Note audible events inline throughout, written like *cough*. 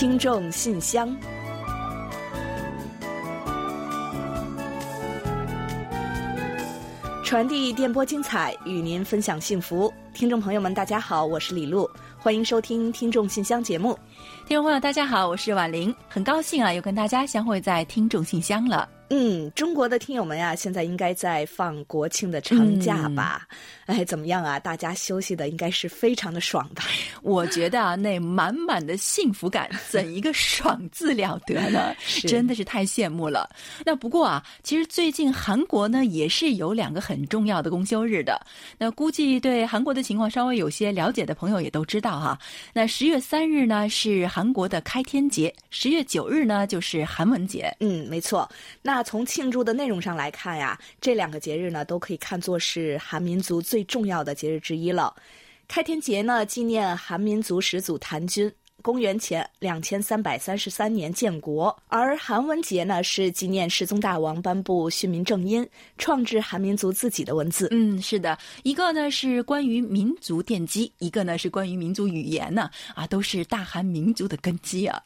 听众信箱，传递电波精彩，与您分享幸福。听众朋友们，大家好，我是李璐，欢迎收听《听众信箱》节目。听众朋友，大家好，我是婉玲，很高兴啊，又跟大家相会在《听众信箱》了。嗯，中国的听友们呀，现在应该在放国庆的长假吧？哎，怎么样啊？大家休息的应该是非常的爽吧？我觉得啊，那满满的幸福感，怎一个爽字了得呢？真的是太羡慕了。那不过啊，其实最近韩国呢也是有两个很重要的公休日的。那估计对韩国的情况稍微有些了解的朋友也都知道哈。那十月三日呢是韩国的开天节，十月九日呢就是韩文节。嗯，没错。那从庆祝的内容上来看呀，这两个节日呢都可以看作是韩民族最重要的节日之一了。开天节呢，纪念韩民族始祖谭军。公元前两千三百三十三年建国，而韩文节呢是纪念世宗大王颁布训民正音，创制韩民族自己的文字。嗯，是的，一个呢是关于民族奠基，一个呢是关于民族语言呢，啊，都是大韩民族的根基啊。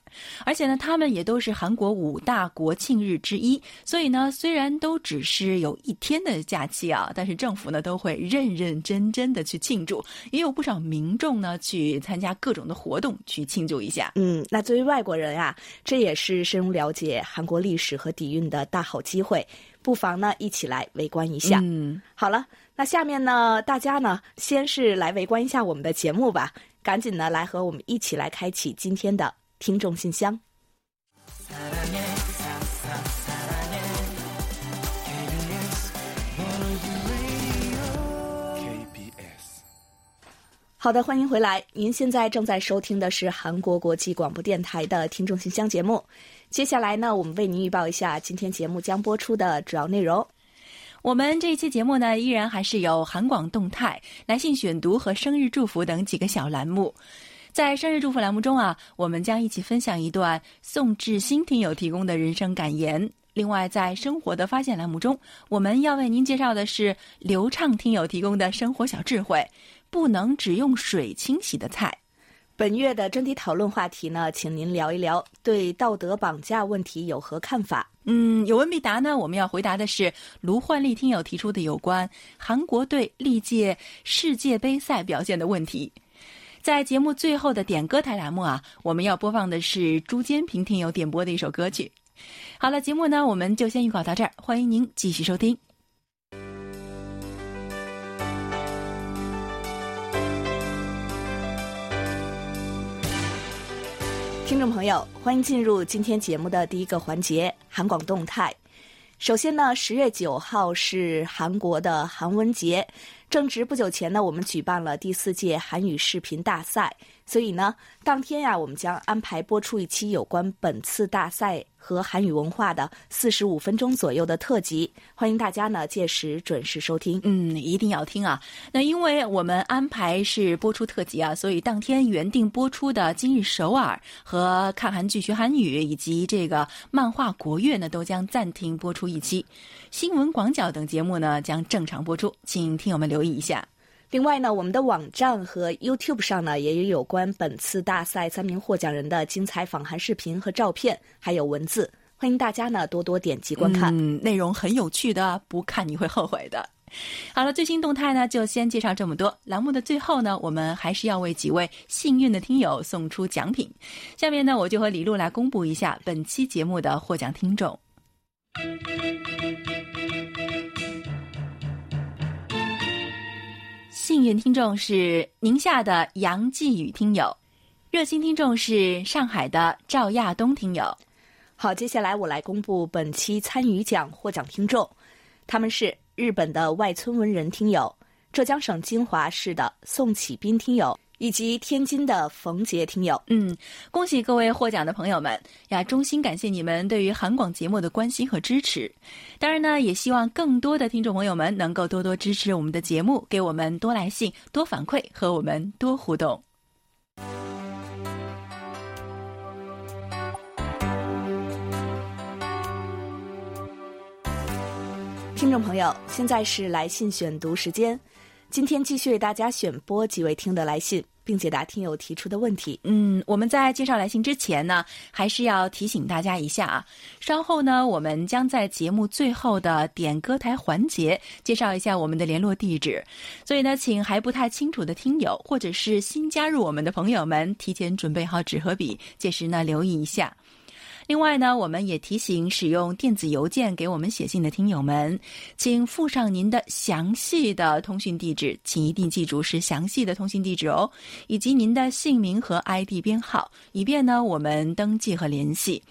而且呢，他们也都是韩国五大国庆日之一，所以呢，虽然都只是有一天的假期啊，但是政府呢都会认认真真的去庆祝，也有不少民众呢去参加各种的活动去庆。庆祝一下，嗯，那作为外国人啊，这也是深入了解韩国历史和底蕴的大好机会，不妨呢一起来围观一下。嗯，好了，那下面呢，大家呢先是来围观一下我们的节目吧，赶紧呢来和我们一起来开启今天的听众信箱。好的，欢迎回来。您现在正在收听的是韩国国际广播电台的听众信箱节目。接下来呢，我们为您预报一下今天节目将播出的主要内容。我们这一期节目呢，依然还是有韩广动态、来信选读和生日祝福等几个小栏目。在生日祝福栏目中啊，我们将一起分享一段宋志新听友提供的人生感言。另外，在生活的发现栏目中，我们要为您介绍的是流畅听友提供的生活小智慧。不能只用水清洗的菜。本月的专题讨论话题呢，请您聊一聊对道德绑架问题有何看法？嗯，有问必答呢。我们要回答的是卢焕丽听友提出的有关韩国队历届世界杯赛表现的问题。在节目最后的点歌台栏目啊，我们要播放的是朱坚平听友点播的一首歌曲。好了，节目呢，我们就先预告到这儿，欢迎您继续收听。听众朋友，欢迎进入今天节目的第一个环节——韩广动态。首先呢，十月九号是韩国的韩文节，正值不久前呢，我们举办了第四届韩语视频大赛，所以呢，当天呀，我们将安排播出一期有关本次大赛。和韩语文化的四十五分钟左右的特辑，欢迎大家呢届时准时收听。嗯，一定要听啊！那因为我们安排是播出特辑啊，所以当天原定播出的《今日首尔》和看韩剧学韩语以及这个漫画国乐呢，都将暂停播出一期。新闻广角等节目呢将正常播出，请听友们留意一下。另外呢，我们的网站和 YouTube 上呢，也有有关本次大赛三名获奖人的精彩访谈视频和照片，还有文字，欢迎大家呢多多点击观看。嗯，内容很有趣的，不看你会后悔的。好了，最新动态呢就先介绍这么多。栏目的最后呢，我们还是要为几位幸运的听友送出奖品。下面呢，我就和李璐来公布一下本期节目的获奖听众。幸运听众是宁夏的杨继宇听友，热心听众是上海的赵亚东听友。好，接下来我来公布本期参与奖获奖听众，他们是日本的外村文人听友、浙江省金华市的宋启斌听友。以及天津的冯杰听友，嗯，恭喜各位获奖的朋友们呀！衷心感谢你们对于韩广节目的关心和支持。当然呢，也希望更多的听众朋友们能够多多支持我们的节目，给我们多来信、多反馈和我们多互动。听众朋友，现在是来信选读时间。今天继续为大家选播几位听的来信。并解答听友提出的问题。嗯，我们在介绍来信之前呢，还是要提醒大家一下啊。稍后呢，我们将在节目最后的点歌台环节介绍一下我们的联络地址，所以呢，请还不太清楚的听友或者是新加入我们的朋友们，提前准备好纸和笔，届时呢留意一下。另外呢，我们也提醒使用电子邮件给我们写信的听友们，请附上您的详细的通讯地址，请一定记住是详细的通讯地址哦，以及您的姓名和 ID 编号，以便呢我们登记和联系。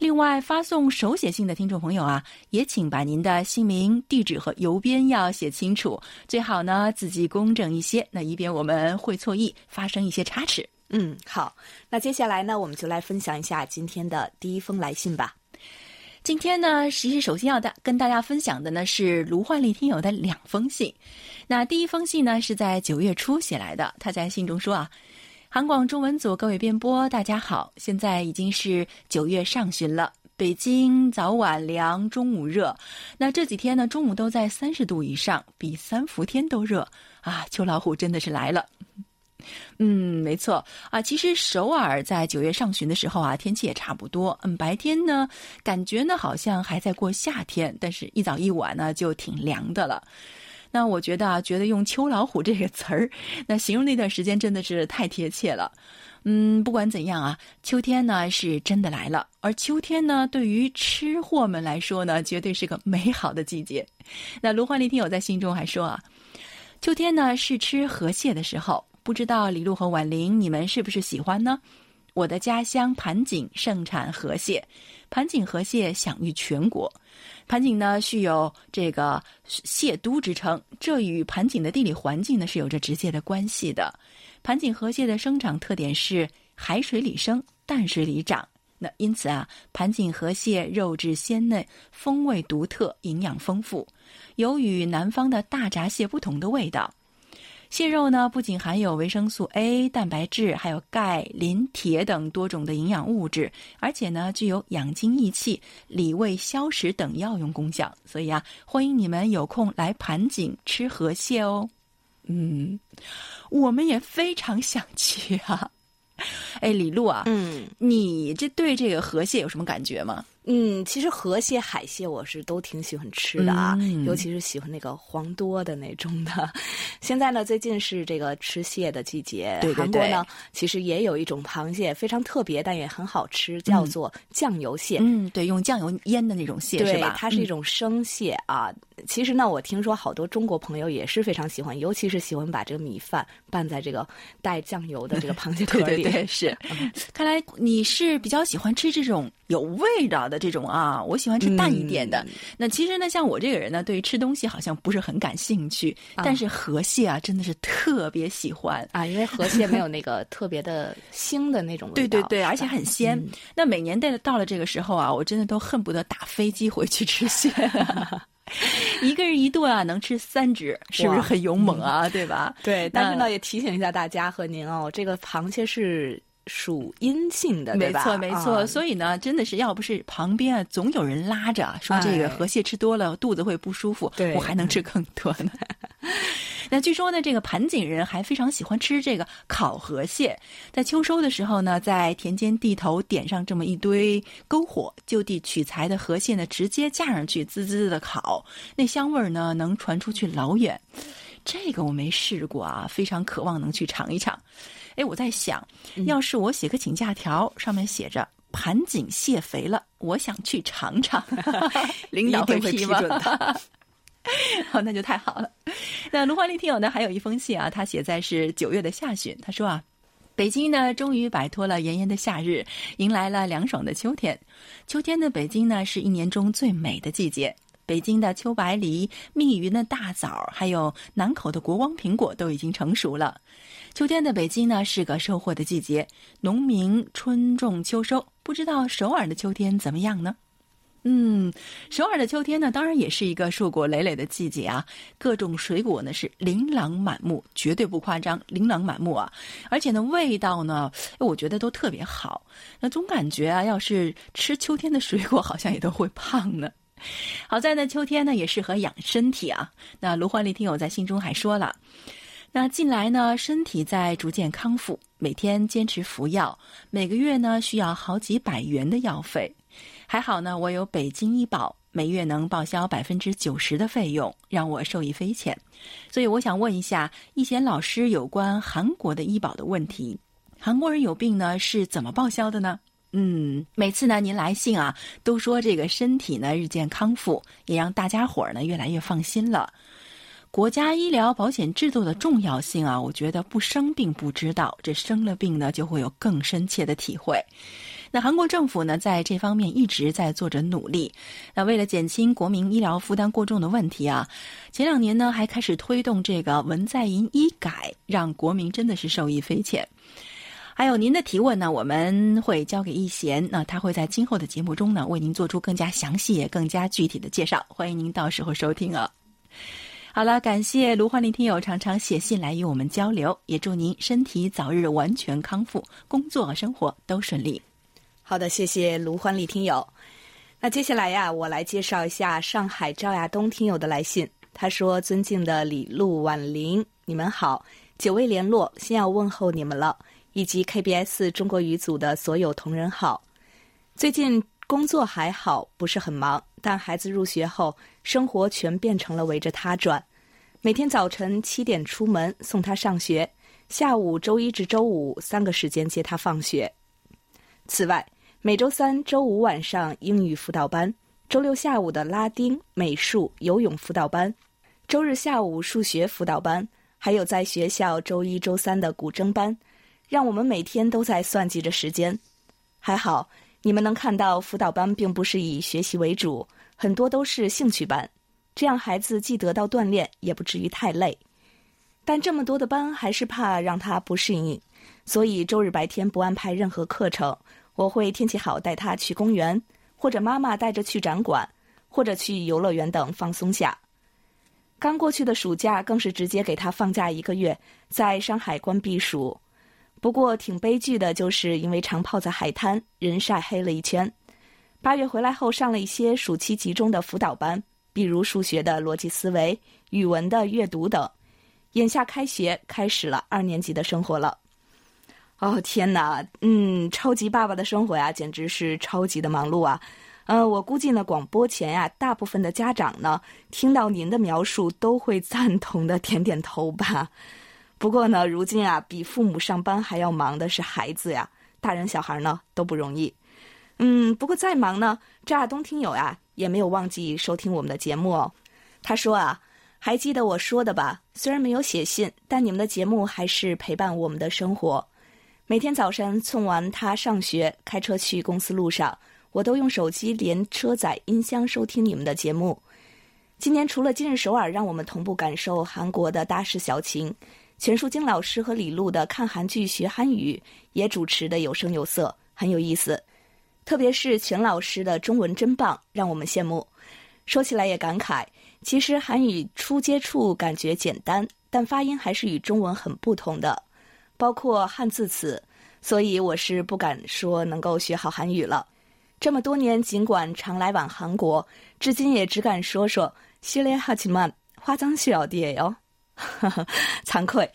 另外，发送手写信的听众朋友啊，也请把您的姓名、地址和邮编要写清楚，最好呢字迹工整一些，那以便我们会错意，发生一些差池。嗯，好，那接下来呢，我们就来分享一下今天的第一封来信吧。今天呢，其实首先要大跟大家分享的呢是卢焕丽听友的两封信。那第一封信呢是在九月初写来的，他在信中说啊：“韩广中文组各位编播，大家好，现在已经是九月上旬了，北京早晚凉，中午热。那这几天呢，中午都在三十度以上，比三伏天都热啊！秋老虎真的是来了。”嗯，没错啊。其实首尔在九月上旬的时候啊，天气也差不多。嗯，白天呢，感觉呢好像还在过夏天，但是一早一晚呢就挺凉的了。那我觉得啊，觉得用“秋老虎”这个词儿，那形容那段时间真的是太贴切了。嗯，不管怎样啊，秋天呢是真的来了。而秋天呢，对于吃货们来说呢，绝对是个美好的季节。那卢焕丽听友在信中还说啊，秋天呢是吃河蟹的时候。不知道李璐和婉玲，你们是不是喜欢呢？我的家乡盘锦盛产河蟹，盘锦河蟹享誉全国。盘锦呢，具有这个蟹都之称，这与盘锦的地理环境呢是有着直接的关系的。盘锦河蟹的生长特点是海水里生，淡水里长。那因此啊，盘锦河蟹肉质鲜嫩，风味独特，营养丰富，有与南方的大闸蟹不同的味道。蟹肉呢，不仅含有维生素 A、蛋白质，还有钙、磷、铁等多种的营养物质，而且呢，具有养精益气、理胃消食等药用功效。所以啊，欢迎你们有空来盘锦吃河蟹哦。嗯，我们也非常想去啊。*laughs* 哎，李璐啊，嗯，你这对这个河蟹有什么感觉吗？嗯，其实河蟹、海蟹我是都挺喜欢吃的啊，尤其是喜欢那个黄多的那种的。现在呢，最近是这个吃蟹的季节，韩国呢其实也有一种螃蟹非常特别，但也很好吃，叫做酱油蟹。嗯，对，用酱油腌的那种蟹是吧？它是一种生蟹啊。其实呢，我听说好多中国朋友也是非常喜欢，尤其是喜欢把这个米饭拌在这个带酱油的这个螃蟹壳里。对对对，*laughs* 是。*laughs* 看来你是比较喜欢吃这种有味道的。这种啊，我喜欢吃淡一点的。那其实呢，像我这个人呢，对于吃东西好像不是很感兴趣。但是河蟹啊，真的是特别喜欢啊，因为河蟹没有那个特别的腥的那种 *laughs* 味道。对对对，而且很鲜。那每年到到了这个时候啊，我真的都恨不得打飞机回去吃蟹。*laughs* 一个人一顿啊，能吃三只，是不是很勇猛啊？对吧？对。但是呢，也提醒一下大家和您哦，这个螃蟹是。属阴性的，没错没错。所以呢，真的是要不是旁边啊总有人拉着，*laughs* 说这个河蟹吃多了肚子会不舒服，我还能吃更多呢。*laughs* 那据说呢，这个盘锦人还非常喜欢吃这个烤河蟹，在秋收的时候呢，在田间地头点上这么一堆篝火，就地取材的河蟹呢，直接架上去滋滋的烤，那香味儿呢能传出去老远。这个我没试过啊，非常渴望能去尝一尝。哎，我在想，要是我写个请假条，上面写着“盘锦蟹肥了，我想去尝尝 *laughs* ”，领导会批准的。*laughs* 好，那就太好了。那卢焕丽听友呢，还有一封信啊，他写在是九月的下旬，他说啊，北京呢终于摆脱了炎炎的夏日，迎来了凉爽的秋天。秋天的北京呢，是一年中最美的季节。北京的秋白梨、密云的大枣，还有南口的国光苹果都已经成熟了。秋天的北京呢，是个收获的季节，农民春种秋收。不知道首尔的秋天怎么样呢？嗯，首尔的秋天呢，当然也是一个硕果累累的季节啊。各种水果呢是琳琅满目，绝对不夸张，琳琅满目啊！而且呢，味道呢，我觉得都特别好。那总感觉啊，要是吃秋天的水果，好像也都会胖呢。*laughs* 好在呢，秋天呢也适合养身体啊。那卢焕丽听友在信中还说了，那近来呢，身体在逐渐康复，每天坚持服药，每个月呢需要好几百元的药费。还好呢，我有北京医保，每月能报销百分之九十的费用，让我受益匪浅。所以我想问一下易贤老师有关韩国的医保的问题：韩国人有病呢是怎么报销的呢？嗯，每次呢您来信啊，都说这个身体呢日渐康复，也让大家伙儿呢越来越放心了。国家医疗保险制度的重要性啊，我觉得不生病不知道，这生了病呢就会有更深切的体会。那韩国政府呢，在这方面一直在做着努力。那为了减轻国民医疗负担过重的问题啊，前两年呢还开始推动这个文在寅医改，让国民真的是受益匪浅。还有您的提问呢，我们会交给易贤，那他会在今后的节目中呢为您做出更加详细也更加具体的介绍，欢迎您到时候收听啊。好了，感谢卢焕林听友常常写信来与我们交流，也祝您身体早日完全康复，工作和生活都顺利。好的，谢谢卢欢丽听友。那接下来呀，我来介绍一下上海赵亚东听友的来信。他说：“尊敬的李璐、婉玲，你们好，久未联络，先要问候你们了，以及 KBS 中国语组的所有同仁好。最近工作还好，不是很忙，但孩子入学后，生活全变成了围着他转。”每天早晨七点出门送他上学，下午周一至周五三个时间接他放学。此外，每周三、周五晚上英语辅导班，周六下午的拉丁、美术、游泳辅导班，周日下午数学辅导班，还有在学校周一、周三的古筝班，让我们每天都在算计着时间。还好，你们能看到辅导班并不是以学习为主，很多都是兴趣班。这样孩子既得到锻炼，也不至于太累。但这么多的班，还是怕让他不适应，所以周日白天不安排任何课程。我会天气好带他去公园，或者妈妈带着去展馆，或者去游乐园等放松下。刚过去的暑假更是直接给他放假一个月，在上海关避暑。不过挺悲剧的，就是因为常泡在海滩，人晒黑了一圈。八月回来后，上了一些暑期集中的辅导班。比如数学的逻辑思维、语文的阅读等。眼下开学，开始了二年级的生活了。哦天哪，嗯，超级爸爸的生活呀，简直是超级的忙碌啊！呃，我估计呢，广播前呀，大部分的家长呢，听到您的描述都会赞同的点点头吧。不过呢，如今啊，比父母上班还要忙的是孩子呀，大人小孩呢都不容易。嗯，不过再忙呢，张亚东听友呀。也没有忘记收听我们的节目哦。他说啊，还记得我说的吧？虽然没有写信，但你们的节目还是陪伴我们的生活。每天早晨送完他上学，开车去公司路上，我都用手机连车载音箱收听你们的节目。今年除了今日首尔让我们同步感受韩国的大事小情，全淑京老师和李璐的看韩剧学韩语也主持的有声有色，很有意思。特别是全老师的中文真棒，让我们羡慕。说起来也感慨，其实韩语初接触感觉简单，但发音还是与中文很不同的，包括汉字词。所以我是不敢说能够学好韩语了。这么多年，尽管常来往韩国，至今也只敢说说西列哈奇曼花脏小弟哟，*laughs* 惭愧。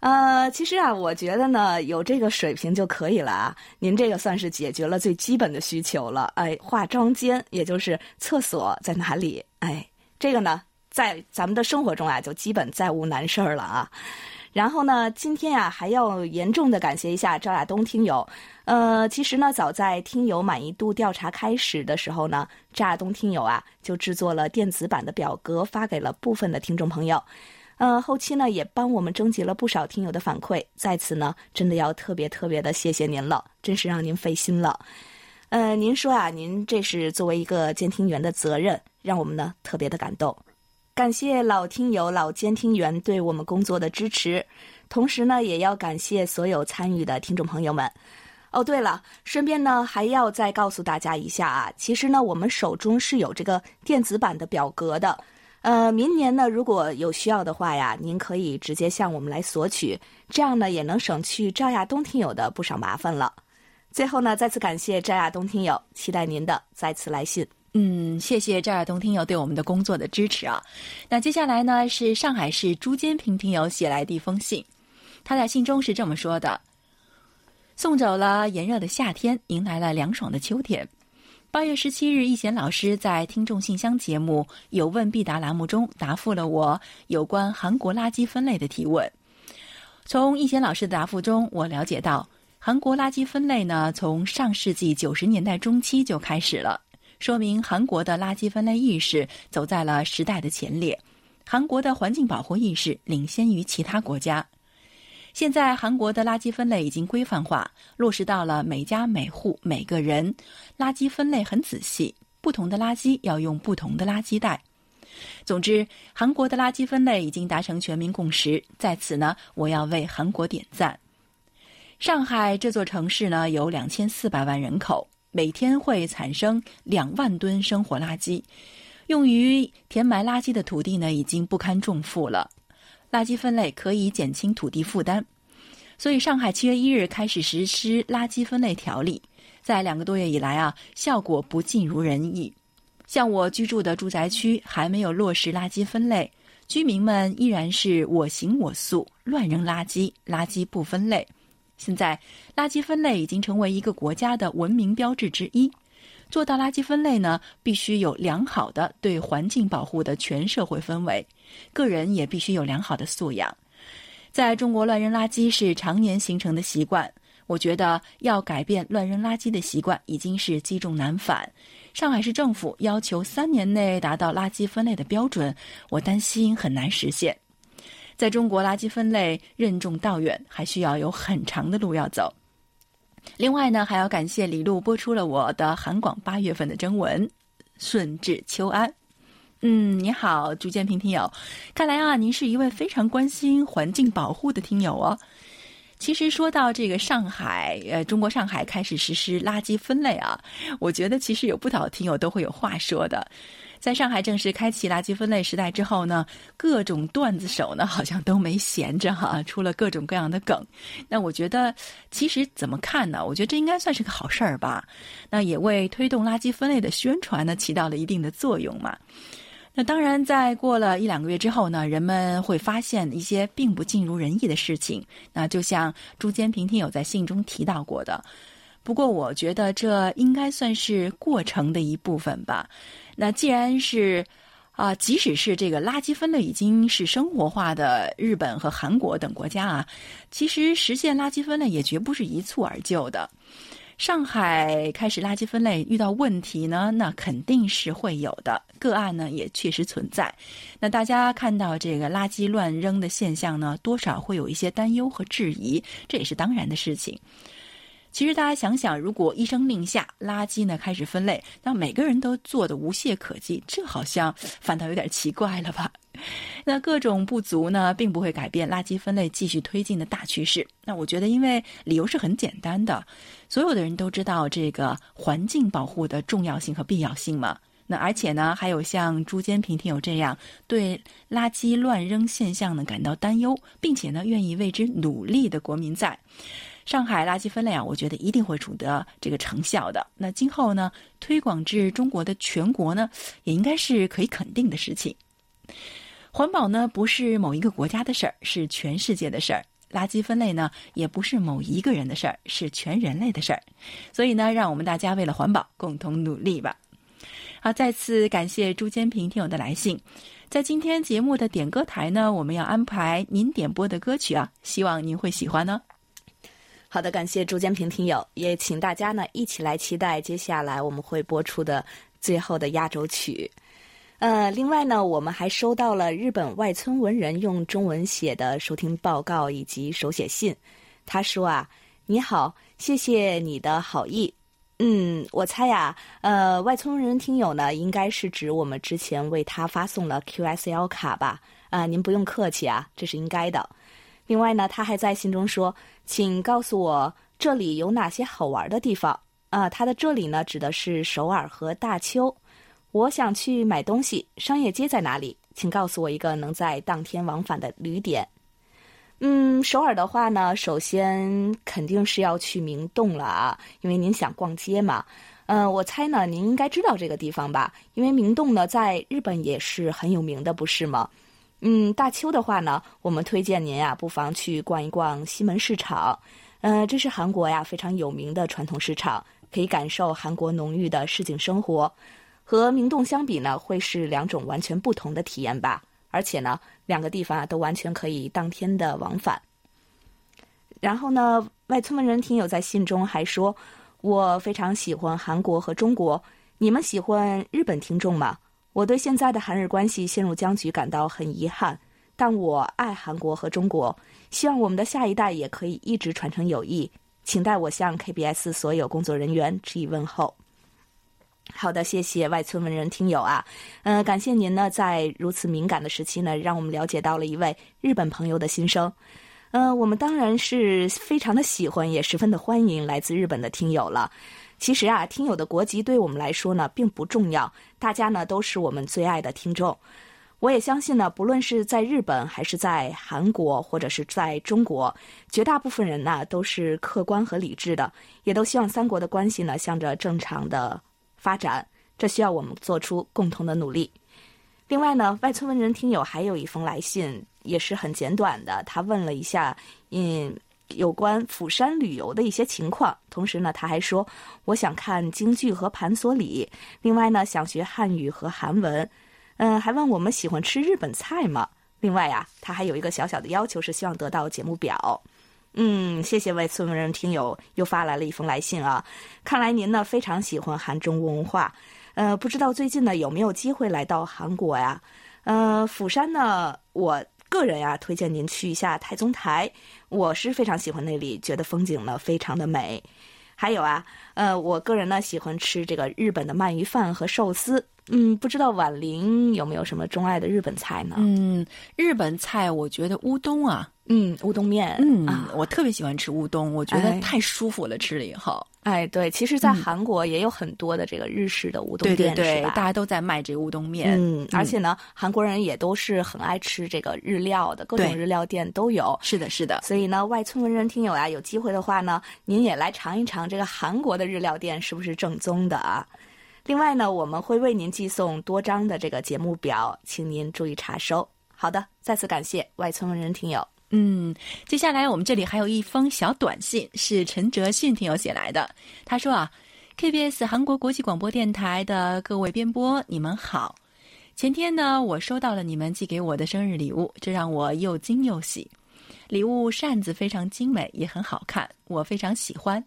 呃，其实啊，我觉得呢，有这个水平就可以了啊。您这个算是解决了最基本的需求了。哎，化妆间，也就是厕所在哪里？哎，这个呢，在咱们的生活中啊，就基本再无难事儿了啊。然后呢，今天呀，还要严重的感谢一下赵亚东听友。呃，其实呢，早在听友满意度调查开始的时候呢，赵亚东听友啊，就制作了电子版的表格，发给了部分的听众朋友。呃，后期呢也帮我们征集了不少听友的反馈，在此呢真的要特别特别的谢谢您了，真是让您费心了。呃，您说啊，您这是作为一个监听员的责任，让我们呢特别的感动。感谢老听友、老监听员对我们工作的支持，同时呢也要感谢所有参与的听众朋友们。哦，对了，顺便呢还要再告诉大家一下啊，其实呢我们手中是有这个电子版的表格的。呃，明年呢，如果有需要的话呀，您可以直接向我们来索取，这样呢也能省去赵亚东听友的不少麻烦了。最后呢，再次感谢赵亚东听友，期待您的再次来信。嗯，谢谢赵亚东听友对我们的工作的支持啊。那接下来呢，是上海市朱坚平听友写来的一封信，他在信中是这么说的：送走了炎热的夏天，迎来了凉爽的秋天。八月十七日，易贤老师在听众信箱节目《有问必答》栏目中答复了我有关韩国垃圾分类的提问。从易贤老师的答复中，我了解到，韩国垃圾分类呢，从上世纪九十年代中期就开始了。说明韩国的垃圾分类意识走在了时代的前列，韩国的环境保护意识领先于其他国家。现在韩国的垃圾分类已经规范化，落实到了每家每户每个人，垃圾分类很仔细，不同的垃圾要用不同的垃圾袋。总之，韩国的垃圾分类已经达成全民共识，在此呢，我要为韩国点赞。上海这座城市呢，有两千四百万人口。每天会产生两万吨生活垃圾，用于填埋垃圾的土地呢已经不堪重负了。垃圾分类可以减轻土地负担，所以上海七月一日开始实施垃圾分类条例。在两个多月以来啊，效果不尽如人意。像我居住的住宅区还没有落实垃圾分类，居民们依然是我行我素，乱扔垃圾，垃圾不分类。现在，垃圾分类已经成为一个国家的文明标志之一。做到垃圾分类呢，必须有良好的对环境保护的全社会氛围，个人也必须有良好的素养。在中国，乱扔垃圾是常年形成的习惯。我觉得要改变乱扔垃圾的习惯，已经是积重难返。上海市政府要求三年内达到垃圾分类的标准，我担心很难实现。在中国，垃圾分类任重道远，还需要有很长的路要走。另外呢，还要感谢李璐播出了我的韩广八月份的征文，顺治秋安。嗯，你好，朱建平听友，看来啊，您是一位非常关心环境保护的听友哦。其实说到这个上海，呃，中国上海开始实施垃圾分类啊，我觉得其实有不少听友都会有话说的。在上海正式开启垃圾分类时代之后呢，各种段子手呢好像都没闲着哈，出了各种各样的梗。那我觉得，其实怎么看呢？我觉得这应该算是个好事儿吧。那也为推动垃圾分类的宣传呢起到了一定的作用嘛。那当然，在过了一两个月之后呢，人们会发现一些并不尽如人意的事情。那就像朱坚平听友在信中提到过的。不过，我觉得这应该算是过程的一部分吧。那既然是啊，即使是这个垃圾分类已经是生活化的日本和韩国等国家啊，其实实现垃圾分类也绝不是一蹴而就的。上海开始垃圾分类遇到问题呢，那肯定是会有的，个案呢也确实存在。那大家看到这个垃圾乱扔的现象呢，多少会有一些担忧和质疑，这也是当然的事情。其实大家想想，如果一声令下，垃圾呢开始分类，那每个人都做的无懈可击，这好像反倒有点奇怪了吧？*laughs* 那各种不足呢，并不会改变垃圾分类继续推进的大趋势。那我觉得，因为理由是很简单的，所有的人都知道这个环境保护的重要性和必要性嘛。那而且呢，还有像朱坚平听友这样对垃圾乱扔现象呢感到担忧，并且呢愿意为之努力的国民在。上海垃圾分类啊，我觉得一定会取得这个成效的。那今后呢，推广至中国的全国呢，也应该是可以肯定的事情。环保呢，不是某一个国家的事儿，是全世界的事儿；垃圾分类呢，也不是某一个人的事儿，是全人类的事儿。所以呢，让我们大家为了环保共同努力吧。好，再次感谢朱坚平听友的来信。在今天节目的点歌台呢，我们要安排您点播的歌曲啊，希望您会喜欢呢。好的，感谢朱建平听友，也请大家呢一起来期待接下来我们会播出的最后的压轴曲。呃，另外呢，我们还收到了日本外村文人用中文写的收听报告以及手写信。他说啊，你好，谢谢你的好意。嗯，我猜呀，呃，外村文人听友呢，应该是指我们之前为他发送了 QSL 卡吧？啊，您不用客气啊，这是应该的。另外呢，他还在信中说：“请告诉我这里有哪些好玩的地方啊？”它的这里呢，指的是首尔和大邱。我想去买东西，商业街在哪里？请告诉我一个能在当天往返的旅点。嗯，首尔的话呢，首先肯定是要去明洞了啊，因为您想逛街嘛。嗯，我猜呢，您应该知道这个地方吧？因为明洞呢，在日本也是很有名的，不是吗？嗯，大邱的话呢，我们推荐您呀，不妨去逛一逛西门市场。嗯，这是韩国呀非常有名的传统市场，可以感受韩国浓郁的市井生活。和明洞相比呢，会是两种完全不同的体验吧。而且呢，两个地方啊都完全可以当天的往返。然后呢，外村文人听友在信中还说。我非常喜欢韩国和中国，你们喜欢日本听众吗？我对现在的韩日关系陷入僵局感到很遗憾，但我爱韩国和中国，希望我们的下一代也可以一直传承友谊。请代我向 KBS 所有工作人员致以问候。好的，谢谢外村文人听友啊，嗯，感谢您呢，在如此敏感的时期呢，让我们了解到了一位日本朋友的心声。呃，我们当然是非常的喜欢，也十分的欢迎来自日本的听友了。其实啊，听友的国籍对我们来说呢并不重要，大家呢都是我们最爱的听众。我也相信呢，不论是在日本还是在韩国或者是在中国，绝大部分人呢都是客观和理智的，也都希望三国的关系呢向着正常的发展。这需要我们做出共同的努力。另外呢，外村文人听友还有一封来信。也是很简短的，他问了一下，嗯，有关釜山旅游的一些情况。同时呢，他还说，我想看京剧和盘索里，另外呢，想学汉语和韩文，嗯，还问我们喜欢吃日本菜吗？另外呀，他还有一个小小的要求，是希望得到节目表。嗯，谢谢为村文人听友又发来了一封来信啊，看来您呢非常喜欢韩中文化，呃，不知道最近呢有没有机会来到韩国呀？呃，釜山呢，我。个人呀，推荐您去一下太宗台，我是非常喜欢那里，觉得风景呢非常的美。还有啊，呃，我个人呢喜欢吃这个日本的鳗鱼饭和寿司。嗯，不知道婉玲有没有什么钟爱的日本菜呢？嗯，日本菜我觉得乌冬啊，嗯，乌冬面，嗯，我特别喜欢吃乌冬，我觉得太舒服了，吃了以后。哎，对，其实，在韩国也有很多的这个日式的乌冬店，对，大家都在卖这个乌冬面。嗯，而且呢，韩国人也都是很爱吃这个日料的，各种日料店都有。是的，是的。所以呢，外村文人听友啊，有机会的话呢，您也来尝一尝这个韩国的日料店是不是正宗的啊？另外呢，我们会为您寄送多张的这个节目表，请您注意查收。好的，再次感谢外村文人听友。嗯，接下来我们这里还有一封小短信，是陈哲信听友写来的。他说啊，KBS 韩国国际广播电台的各位编播，你们好。前天呢，我收到了你们寄给我的生日礼物，这让我又惊又喜。礼物扇子非常精美，也很好看，我非常喜欢。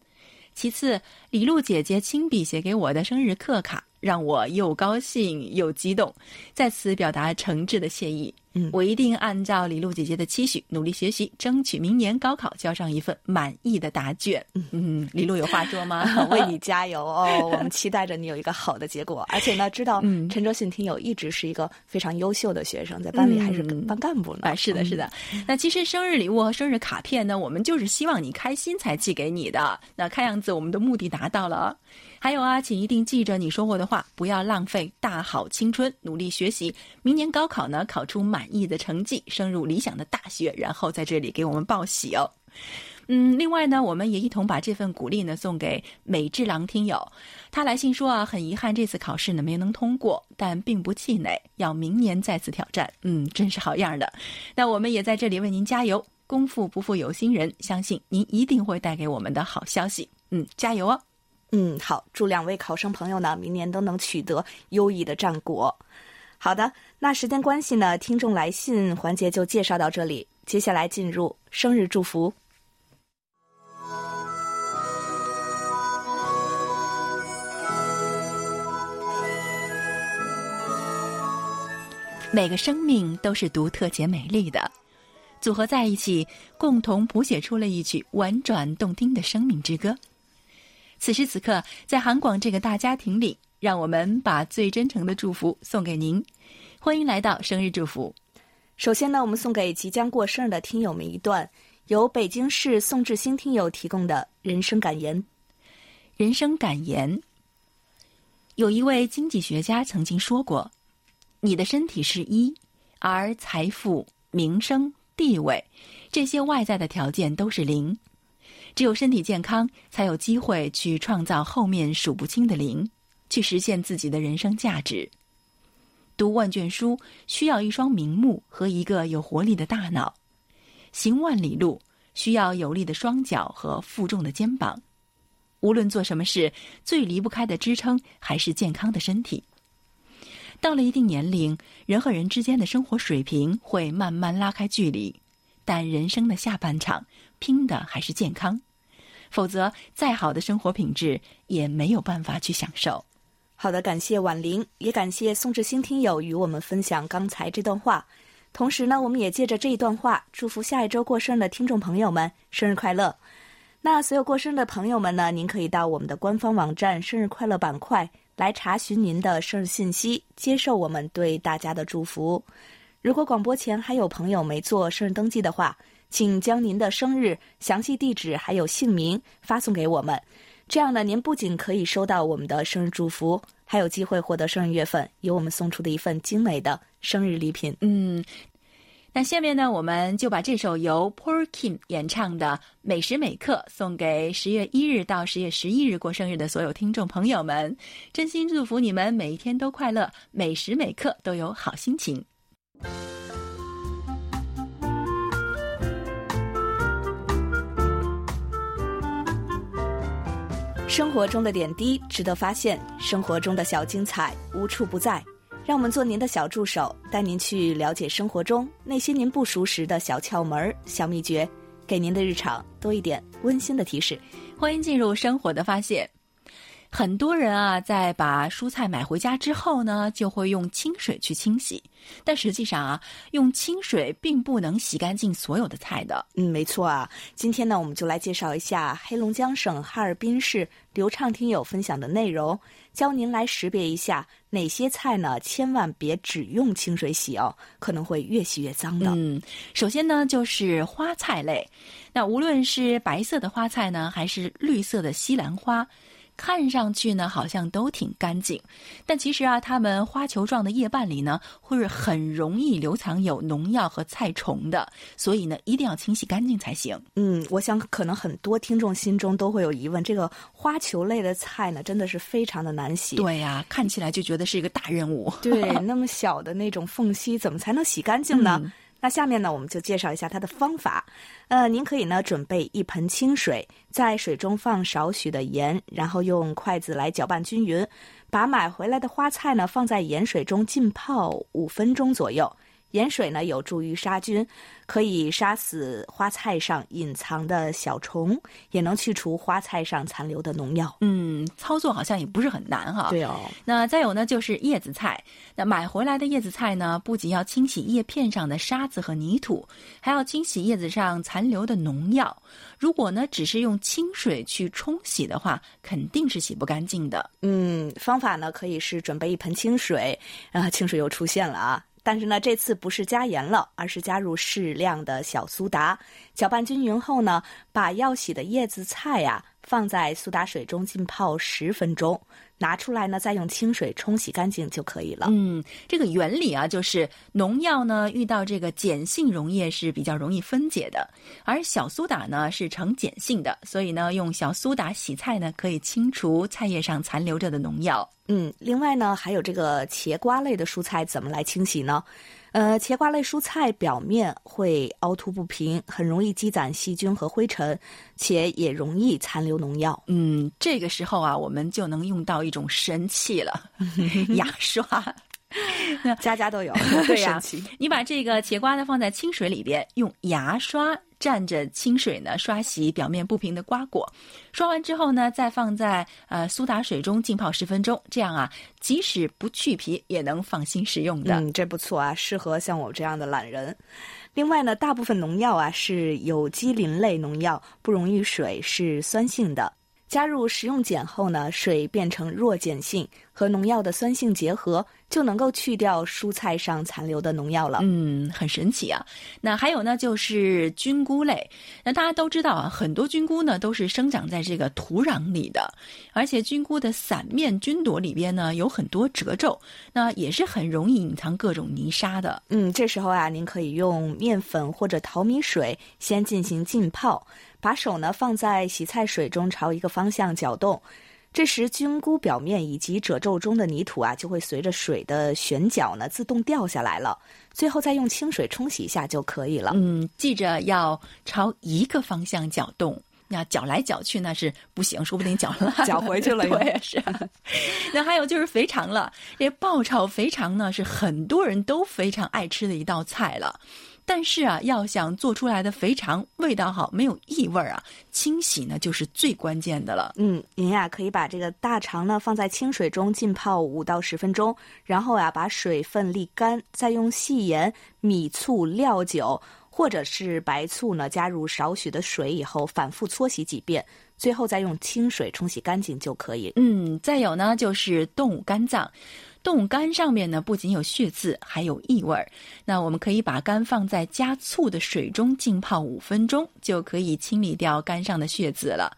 其次，李璐姐姐亲笔写给我的生日贺卡，让我又高兴又激动，在此表达诚挚的谢意。嗯，我一定按照李璐姐姐的期许，努力学习，争取明年高考交上一份满意的答卷。嗯，李璐有话说吗？*laughs* 为你加油哦！*laughs* 我们期待着你有一个好的结果。而且呢，知道陈卓信听友一直是一个非常优秀的学生，在班里还是班干部呢。啊，是的，是的。那其实生日礼物和生日卡片呢，我们就是希望你开心才寄给你的。那看样子我们的目的达到了。还有啊，请一定记着你说过的话，不要浪费大好青春，努力学习，明年高考呢考出满意的成绩，升入理想的大学，然后在这里给我们报喜哦。嗯，另外呢，我们也一同把这份鼓励呢送给美智郎听友，他来信说啊，很遗憾这次考试呢没能通过，但并不气馁，要明年再次挑战。嗯，真是好样的。那我们也在这里为您加油，功夫不负有心人，相信您一定会带给我们的好消息。嗯，加油哦。嗯，好，祝两位考生朋友呢，明年都能取得优异的战果。好的，那时间关系呢，听众来信环节就介绍到这里，接下来进入生日祝福。每个生命都是独特且美丽的，组合在一起，共同谱写出了一曲婉转动听的生命之歌。此时此刻，在韩广这个大家庭里，让我们把最真诚的祝福送给您。欢迎来到生日祝福。首先呢，我们送给即将过生日的听友们一段由北京市宋志新听友提供的人生感言。人生感言：有一位经济学家曾经说过，你的身体是一，而财富、名声、地位这些外在的条件都是零。只有身体健康，才有机会去创造后面数不清的零，去实现自己的人生价值。读万卷书需要一双明目和一个有活力的大脑，行万里路需要有力的双脚和负重的肩膀。无论做什么事，最离不开的支撑还是健康的身体。到了一定年龄，人和人之间的生活水平会慢慢拉开距离，但人生的下半场拼的还是健康，否则再好的生活品质也没有办法去享受。好的，感谢婉玲，也感谢宋志新听友与我们分享刚才这段话。同时呢，我们也借着这一段话，祝福下一周过生日的听众朋友们生日快乐。那所有过生日的朋友们呢，您可以到我们的官方网站“生日快乐”板块来查询您的生日信息，接受我们对大家的祝福。如果广播前还有朋友没做生日登记的话，请将您的生日详细地址还有姓名发送给我们，这样呢，您不仅可以收到我们的生日祝福，还有机会获得生日月份由我们送出的一份精美的生日礼品。嗯。那下面呢，我们就把这首由 Paul Kim 演唱的《每时每刻》送给十月一日到十月十一日过生日的所有听众朋友们，真心祝福你们每一天都快乐，每时每刻都有好心情。生活中的点滴值得发现，生活中的小精彩无处不在。让我们做您的小助手，带您去了解生活中那些您不熟识的小窍门、小秘诀，给您的日常多一点温馨的提示。欢迎进入生活的发现。很多人啊，在把蔬菜买回家之后呢，就会用清水去清洗。但实际上啊，用清水并不能洗干净所有的菜的。嗯，没错啊。今天呢，我们就来介绍一下黑龙江省哈尔滨市刘畅听友分享的内容，教您来识别一下哪些菜呢，千万别只用清水洗哦，可能会越洗越脏的。嗯，首先呢，就是花菜类。那无论是白色的花菜呢，还是绿色的西兰花。看上去呢，好像都挺干净，但其实啊，它们花球状的叶瓣里呢，会是很容易留藏有农药和菜虫的，所以呢，一定要清洗干净才行。嗯，我想可能很多听众心中都会有疑问，这个花球类的菜呢，真的是非常的难洗。对呀，看起来就觉得是一个大任务。对，那么小的那种缝隙，怎么才能洗干净呢？那下面呢，我们就介绍一下它的方法。呃，您可以呢准备一盆清水，在水中放少许的盐，然后用筷子来搅拌均匀。把买回来的花菜呢放在盐水中浸泡五分钟左右。盐水呢有助于杀菌，可以杀死花菜上隐藏的小虫，也能去除花菜上残留的农药。嗯，操作好像也不是很难哈。对哦。那再有呢，就是叶子菜。那买回来的叶子菜呢，不仅要清洗叶片上的沙子和泥土，还要清洗叶子上残留的农药。如果呢，只是用清水去冲洗的话，肯定是洗不干净的。嗯，方法呢可以是准备一盆清水，啊，清水又出现了啊。但是呢，这次不是加盐了，而是加入适量的小苏打，搅拌均匀后呢，把要洗的叶子菜呀放在苏打水中浸泡十分钟。拿出来呢，再用清水冲洗干净就可以了。嗯，这个原理啊，就是农药呢遇到这个碱性溶液是比较容易分解的，而小苏打呢是呈碱性的，所以呢用小苏打洗菜呢可以清除菜叶上残留着的农药。嗯，另外呢还有这个茄瓜类的蔬菜怎么来清洗呢？呃，茄瓜类蔬菜表面会凹凸不平，很容易积攒细菌和灰尘，且也容易残留农药。嗯，这个时候啊，我们就能用到一种神器了—— *laughs* 牙刷。家家都有，*laughs* 对呀。你把这个茄瓜呢放在清水里边，用牙刷蘸着清水呢刷洗表面不平的瓜果。刷完之后呢，再放在呃苏打水中浸泡十分钟。这样啊，即使不去皮也能放心食用的。嗯，这不错啊，适合像我这样的懒人。另外呢，大部分农药啊是有机磷类农药，不溶于水，是酸性的。加入食用碱后呢，水变成弱碱性，和农药的酸性结合。就能够去掉蔬菜上残留的农药了。嗯，很神奇啊。那还有呢，就是菌菇类。那大家都知道啊，很多菌菇呢都是生长在这个土壤里的，而且菌菇的伞面菌朵里边呢有很多褶皱，那也是很容易隐藏各种泥沙的。嗯，这时候啊，您可以用面粉或者淘米水先进行浸泡，把手呢放在洗菜水中朝一个方向搅动。这时，菌菇表面以及褶皱中的泥土啊，就会随着水的旋搅呢，自动掉下来了。最后再用清水冲洗一下就可以了。嗯，记着要朝一个方向搅动，那搅来搅去那是不行，说不定搅了 *laughs* 搅回去了。*laughs* 我也，是。*laughs* 那还有就是肥肠了，这爆炒肥肠呢，是很多人都非常爱吃的一道菜了。但是啊，要想做出来的肥肠味道好，没有异味儿啊，清洗呢就是最关键的了。嗯，您呀可以把这个大肠呢放在清水中浸泡五到十分钟，然后呀把水分沥干，再用细盐、米醋、料酒或者是白醋呢加入少许的水以后，反复搓洗几遍，最后再用清水冲洗干净就可以。嗯，再有呢就是动物肝脏。动物肝上面呢，不仅有血渍，还有异味儿。那我们可以把肝放在加醋的水中浸泡五分钟，就可以清理掉肝上的血渍了。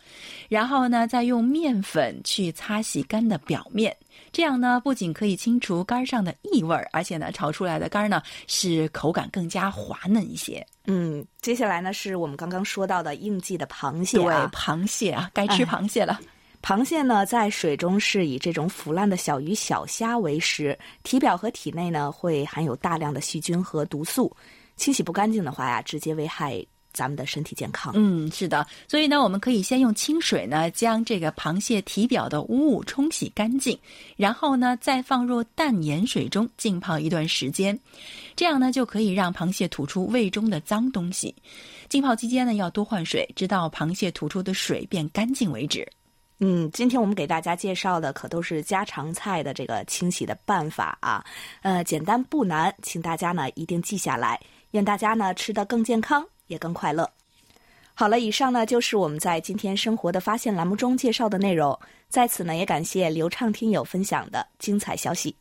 然后呢，再用面粉去擦洗肝的表面，这样呢，不仅可以清除肝上的异味儿，而且呢，炒出来的肝呢是口感更加滑嫩一些。嗯，接下来呢，是我们刚刚说到的应季的螃蟹啊，螃蟹啊，该吃螃蟹了。螃蟹呢，在水中是以这种腐烂的小鱼小虾为食，体表和体内呢会含有大量的细菌和毒素，清洗不干净的话呀，直接危害咱们的身体健康。嗯，是的，所以呢，我们可以先用清水呢将这个螃蟹体表的污物冲洗干净，然后呢再放入淡盐水中浸泡一段时间，这样呢就可以让螃蟹吐出胃中的脏东西。浸泡期间呢要多换水，直到螃蟹吐出的水变干净为止。嗯，今天我们给大家介绍的可都是家常菜的这个清洗的办法啊，呃，简单不难，请大家呢一定记下来，愿大家呢吃得更健康，也更快乐。好了，以上呢就是我们在今天生活的发现栏目中介绍的内容，在此呢也感谢流畅听友分享的精彩消息。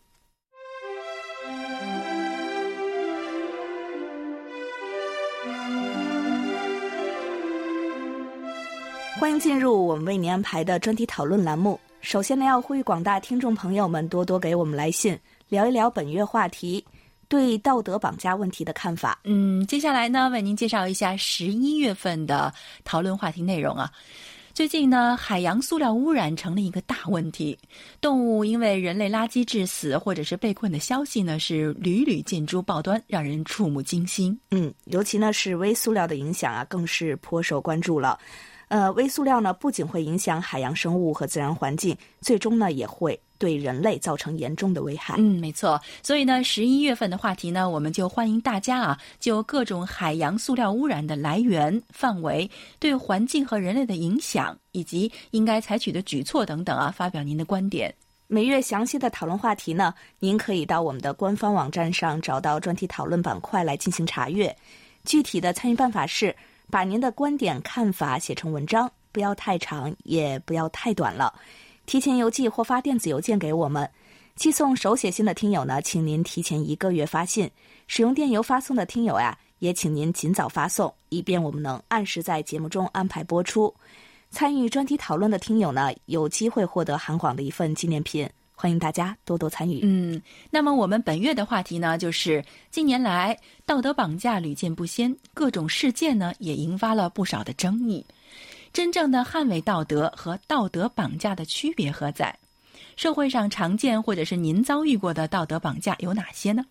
欢迎进入我们为您安排的专题讨论栏目。首先呢，要呼吁广大听众朋友们多多给我们来信，聊一聊本月话题对道德绑架问题的看法。嗯，接下来呢，为您介绍一下十一月份的讨论话题内容啊。最近呢，海洋塑料污染成了一个大问题，动物因为人类垃圾致死或者是被困的消息呢，是屡屡见诸报端，让人触目惊心。嗯，尤其呢是微塑料的影响啊，更是颇受关注了。呃，微塑料呢，不仅会影响海洋生物和自然环境，最终呢，也会对人类造成严重的危害。嗯，没错。所以呢，十一月份的话题呢，我们就欢迎大家啊，就各种海洋塑料污染的来源、范围、对环境和人类的影响，以及应该采取的举措等等啊，发表您的观点。每月详细的讨论话题呢，您可以到我们的官方网站上找到专题讨论板块来进行查阅。具体的参与办法是。把您的观点看法写成文章，不要太长，也不要太短了。提前邮寄或发电子邮件给我们。寄送手写信的听友呢，请您提前一个月发信；使用电邮发送的听友呀，也请您尽早发送，以便我们能按时在节目中安排播出。参与专题讨论的听友呢，有机会获得韩广的一份纪念品。欢迎大家多多参与。嗯，那么我们本月的话题呢，就是近年来道德绑架屡见不鲜，各种事件呢也引发了不少的争议。真正的捍卫道德和道德绑架的区别何在？社会上常见或者是您遭遇过的道德绑架有哪些呢？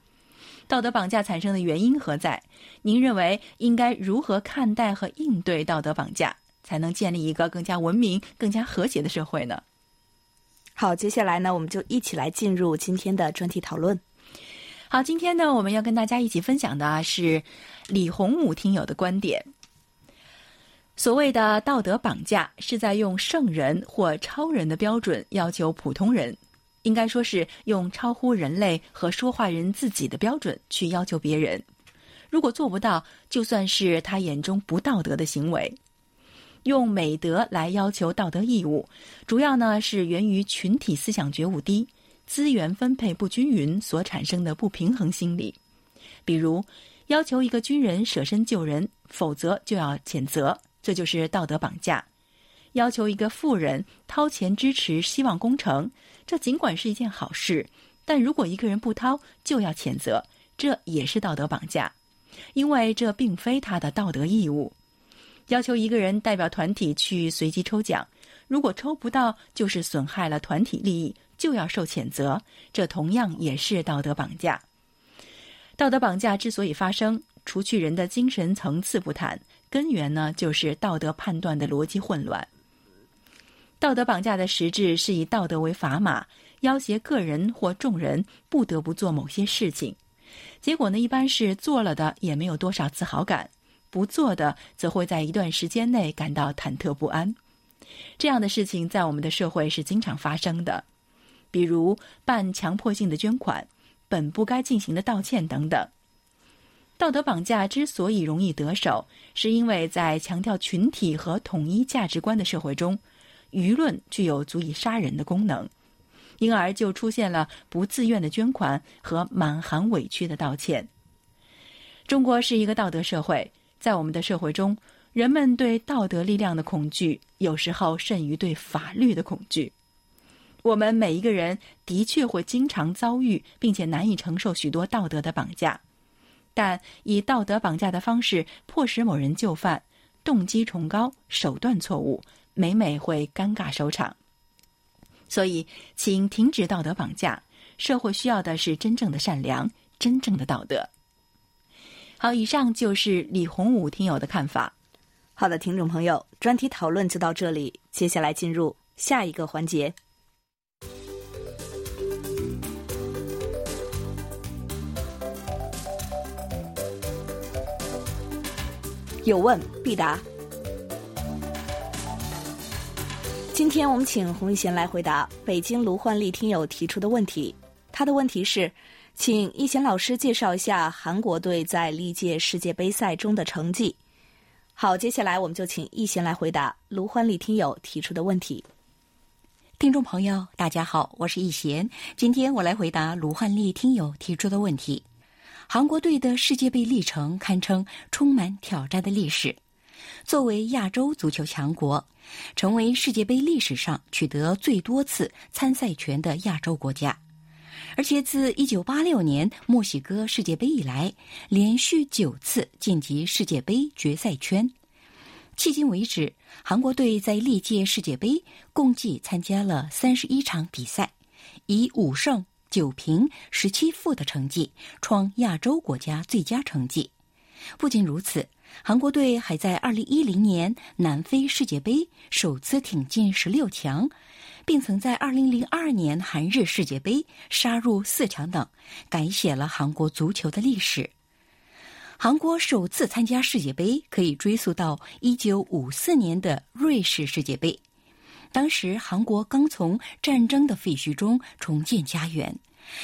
道德绑架产生的原因何在？您认为应该如何看待和应对道德绑架，才能建立一个更加文明、更加和谐的社会呢？好，接下来呢，我们就一起来进入今天的专题讨论。好，今天呢，我们要跟大家一起分享的是李洪武听友的观点。所谓的道德绑架，是在用圣人或超人的标准要求普通人，应该说是用超乎人类和说话人自己的标准去要求别人。如果做不到，就算是他眼中不道德的行为。用美德来要求道德义务，主要呢是源于群体思想觉悟低，资源分配不均匀所产生的不平衡心理，比如要求一个军人舍身救人，否则就要谴责，这就是道德绑架；要求一个富人掏钱支持希望工程，这尽管是一件好事，但如果一个人不掏，就要谴责，这也是道德绑架，因为这并非他的道德义务。要求一个人代表团体去随机抽奖，如果抽不到，就是损害了团体利益，就要受谴责。这同样也是道德绑架。道德绑架之所以发生，除去人的精神层次不谈，根源呢就是道德判断的逻辑混乱。道德绑架的实质是以道德为砝码，要挟个人或众人不得不做某些事情，结果呢一般是做了的也没有多少自豪感。不做的，则会在一段时间内感到忐忑不安。这样的事情在我们的社会是经常发生的，比如办强迫性的捐款、本不该进行的道歉等等。道德绑架之所以容易得手，是因为在强调群体和统一价值观的社会中，舆论具有足以杀人的功能，因而就出现了不自愿的捐款和满含委屈的道歉。中国是一个道德社会。在我们的社会中，人们对道德力量的恐惧，有时候甚于对法律的恐惧。我们每一个人的确会经常遭遇，并且难以承受许多道德的绑架，但以道德绑架的方式迫使某人就范，动机崇高，手段错误，每每会尴尬收场。所以，请停止道德绑架。社会需要的是真正的善良，真正的道德。好，以上就是李洪武听友的看法。好的，听众朋友，专题讨论就到这里，接下来进入下一个环节。有问必答。今天我们请洪一贤来回答北京卢焕丽听友提出的问题。他的问题是。请易贤老师介绍一下韩国队在历届世界杯赛中的成绩。好，接下来我们就请易贤来回答卢欢丽听友提出的问题。听众朋友，大家好，我是易贤，今天我来回答卢焕丽听友提出的问题。韩国队的世界杯历程堪称充满挑战的历史。作为亚洲足球强国，成为世界杯历史上取得最多次参赛权的亚洲国家。而且自1986年墨西哥世界杯以来，连续九次晋级世界杯决赛圈。迄今为止，韩国队在历届世界杯共计参加了三十一场比赛，以五胜九平十七负的成绩创亚洲国家最佳成绩。不仅如此，韩国队还在2010年南非世界杯首次挺进十六强。并曾在2002年韩日世界杯杀入四强等，改写了韩国足球的历史。韩国首次参加世界杯可以追溯到1954年的瑞士世界杯，当时韩国刚从战争的废墟中重建家园。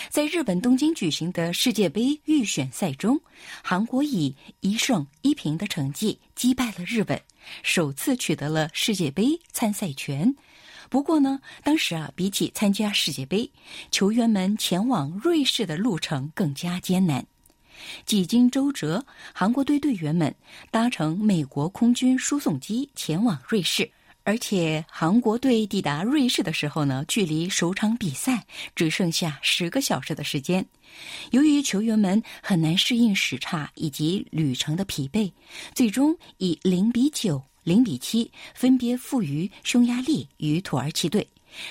在日本东京举行的世界杯预选赛中，韩国以一胜一平的成绩击败了日本，首次取得了世界杯参赛权。不过呢，当时啊，比起参加世界杯，球员们前往瑞士的路程更加艰难。几经周折，韩国队队员们搭乘美国空军输送机前往瑞士，而且韩国队抵达瑞士的时候呢，距离首场比赛只剩下十个小时的时间。由于球员们很难适应时差以及旅程的疲惫，最终以零比九。零比七分别负于匈牙利与土耳其队，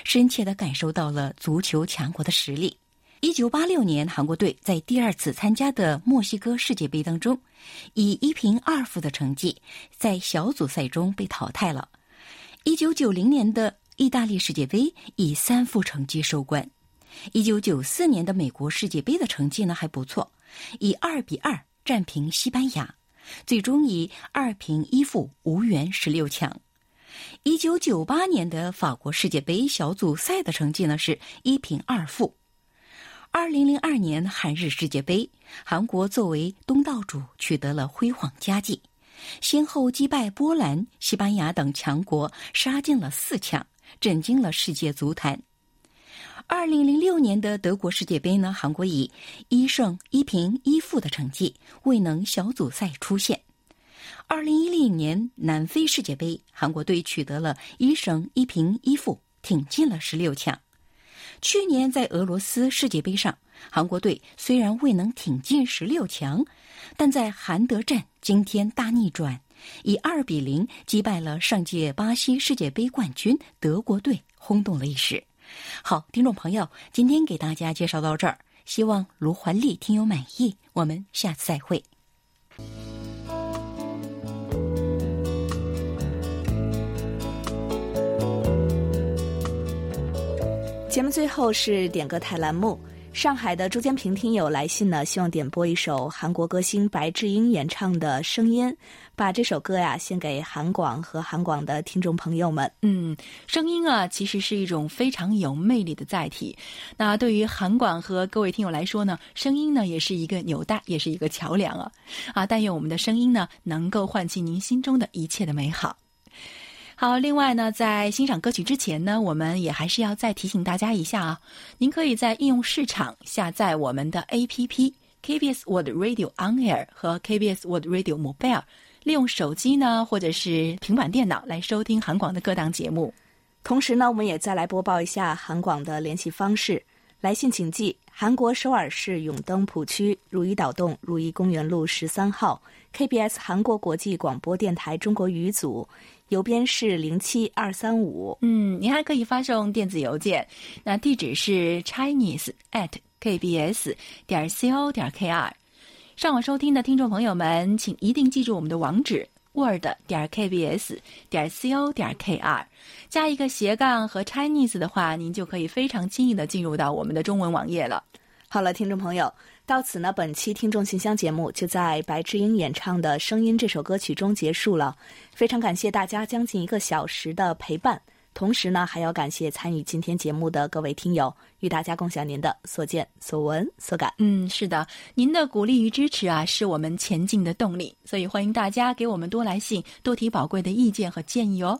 深切的感受到了足球强国的实力。一九八六年，韩国队在第二次参加的墨西哥世界杯当中，以一平二负的成绩在小组赛中被淘汰了。一九九零年的意大利世界杯以三负成绩收官。一九九四年的美国世界杯的成绩呢还不错，以二比二战平西班牙。最终以二平一负无缘十六强。一九九八年的法国世界杯小组赛的成绩呢是一平二负。二零零二年韩日世界杯，韩国作为东道主取得了辉煌佳绩，先后击败波兰、西班牙等强国，杀进了四强，震惊了世界足坛。二零零六年的德国世界杯呢，韩国以一胜一平一负的成绩未能小组赛出线。二零一零年南非世界杯，韩国队取得了一胜一平一负，挺进了十六强。去年在俄罗斯世界杯上，韩国队虽然未能挺进十六强，但在韩德战惊天大逆转，以二比零击败了上届巴西世界杯冠军德国队，轰动了一时。好，听众朋友，今天给大家介绍到这儿，希望卢怀丽听友满意。我们下次再会。节目最后是点歌台栏目。上海的朱坚平听友来信呢，希望点播一首韩国歌星白智英演唱的《声音》，把这首歌呀献给韩广和韩广的听众朋友们。嗯，声音啊，其实是一种非常有魅力的载体。那对于韩广和各位听友来说呢，声音呢也是一个纽带，也是一个桥梁啊。啊，但愿我们的声音呢，能够唤起您心中的一切的美好。好，另外呢，在欣赏歌曲之前呢，我们也还是要再提醒大家一下啊，您可以在应用市场下载我们的 APP KBS World Radio On Air 和 KBS World Radio Mobile，利用手机呢或者是平板电脑来收听韩广的各档节目。同时呢，我们也再来播报一下韩广的联系方式，来信请寄韩国首尔市永登浦区如意岛洞如意公园路十三号 KBS 韩国国际广播电台中国语组。邮编是零七二三五。嗯，您还可以发送电子邮件，那地址是 chinese at kbs 点 co 点 kr。上网收听的听众朋友们，请一定记住我们的网址：word 点 kbs 点 co 点 kr，加一个斜杠和 chinese 的话，您就可以非常轻易的进入到我们的中文网页了。好了，听众朋友。到此呢，本期听众信箱节目就在白智英演唱的《声音》这首歌曲中结束了。非常感谢大家将近一个小时的陪伴，同时呢，还要感谢参与今天节目的各位听友，与大家共享您的所见所闻所感。嗯，是的，您的鼓励与支持啊，是我们前进的动力。所以欢迎大家给我们多来信，多提宝贵的意见和建议哦。